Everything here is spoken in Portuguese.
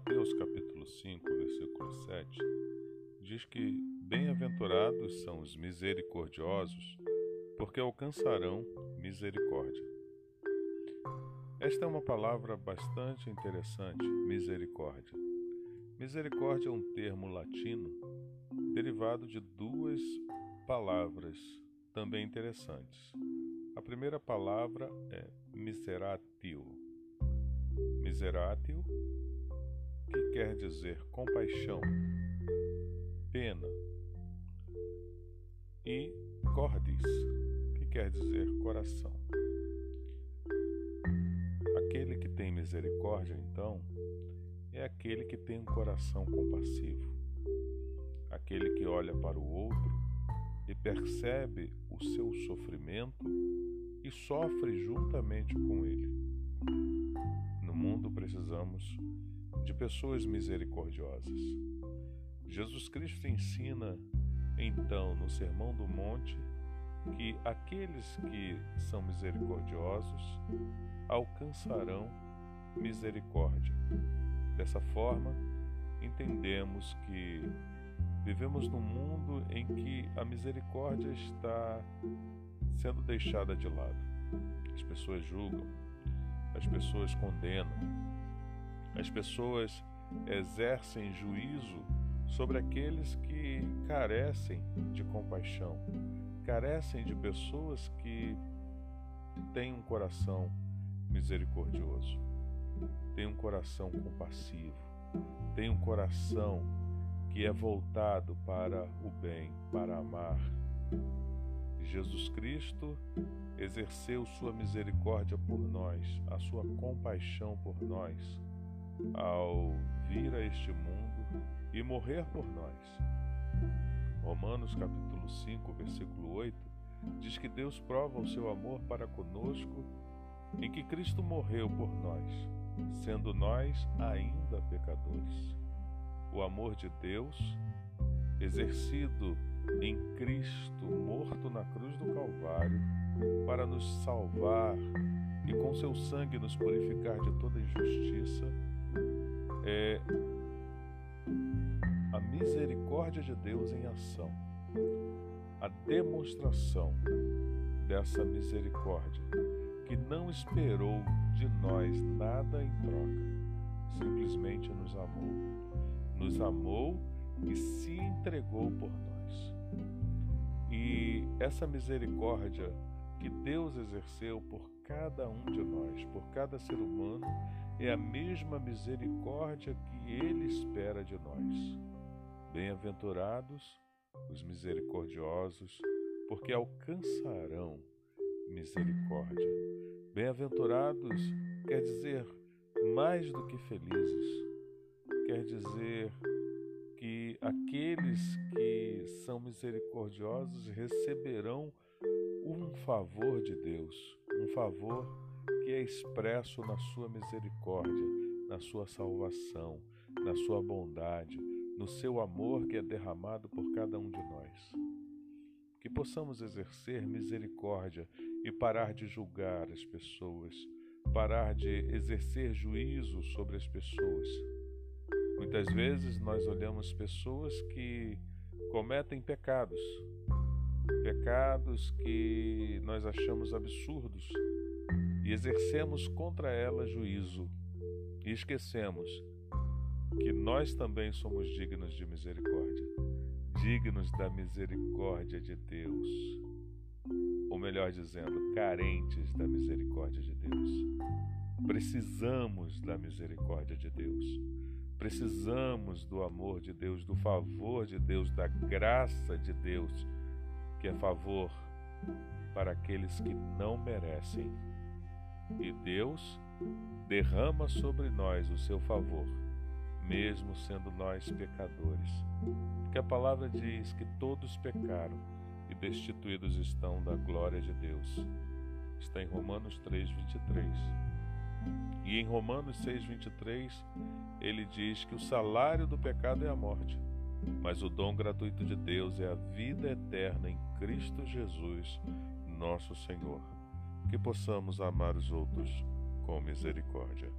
Mateus capítulo 5, versículo 7, diz que bem-aventurados são os misericordiosos, porque alcançarão misericórdia. Esta é uma palavra bastante interessante, misericórdia. Misericórdia é um termo latino derivado de duas palavras também interessantes. A primeira palavra é miseratio. Miseratio quer dizer compaixão, pena, e cordis, que quer dizer coração. Aquele que tem misericórdia, então, é aquele que tem um coração compassivo, aquele que olha para o outro e percebe o seu sofrimento e sofre juntamente com ele. No mundo precisamos de pessoas misericordiosas. Jesus Cristo ensina, então, no Sermão do Monte, que aqueles que são misericordiosos alcançarão misericórdia. Dessa forma, entendemos que vivemos num mundo em que a misericórdia está sendo deixada de lado. As pessoas julgam, as pessoas condenam, as pessoas exercem juízo sobre aqueles que carecem de compaixão, carecem de pessoas que têm um coração misericordioso, têm um coração compassivo, têm um coração que é voltado para o bem, para amar. Jesus Cristo exerceu sua misericórdia por nós, a sua compaixão por nós ao vir a este mundo e morrer por nós. Romanos capítulo 5, versículo 8 diz que Deus prova o seu amor para conosco em que Cristo morreu por nós, sendo nós ainda pecadores. O amor de Deus, exercido em Cristo, morto na cruz do Calvário, para nos salvar e com seu sangue nos purificar de toda injustiça, é a misericórdia de Deus em ação, a demonstração dessa misericórdia, que não esperou de nós nada em troca, simplesmente nos amou, nos amou e se entregou por nós. E essa misericórdia que Deus exerceu por cada um de nós, por cada ser humano, é a mesma misericórdia que Ele espera de nós. Bem-aventurados os misericordiosos, porque alcançarão misericórdia. Bem-aventurados quer dizer mais do que felizes, quer dizer que aqueles que são misericordiosos receberão um favor de Deus, favor que é expresso na sua misericórdia, na sua salvação, na sua bondade, no seu amor que é derramado por cada um de nós. Que possamos exercer misericórdia e parar de julgar as pessoas, parar de exercer juízo sobre as pessoas. Muitas vezes nós olhamos pessoas que cometem pecados, pecados que nós achamos absurdos e exercemos contra ela juízo e esquecemos que nós também somos dignos de misericórdia, dignos da misericórdia de Deus, ou melhor dizendo, carentes da misericórdia de Deus. Precisamos da misericórdia de Deus. Precisamos do amor de Deus, do favor de Deus, da graça de Deus que é favor para aqueles que não merecem. E Deus derrama sobre nós o seu favor, mesmo sendo nós pecadores. Porque a palavra diz que todos pecaram e destituídos estão da glória de Deus. Está em Romanos 3, 23. E em Romanos 6, 23, ele diz que o salário do pecado é a morte mas o dom gratuito de Deus é a vida eterna em Cristo Jesus, nosso Senhor. Que possamos amar os outros com misericórdia.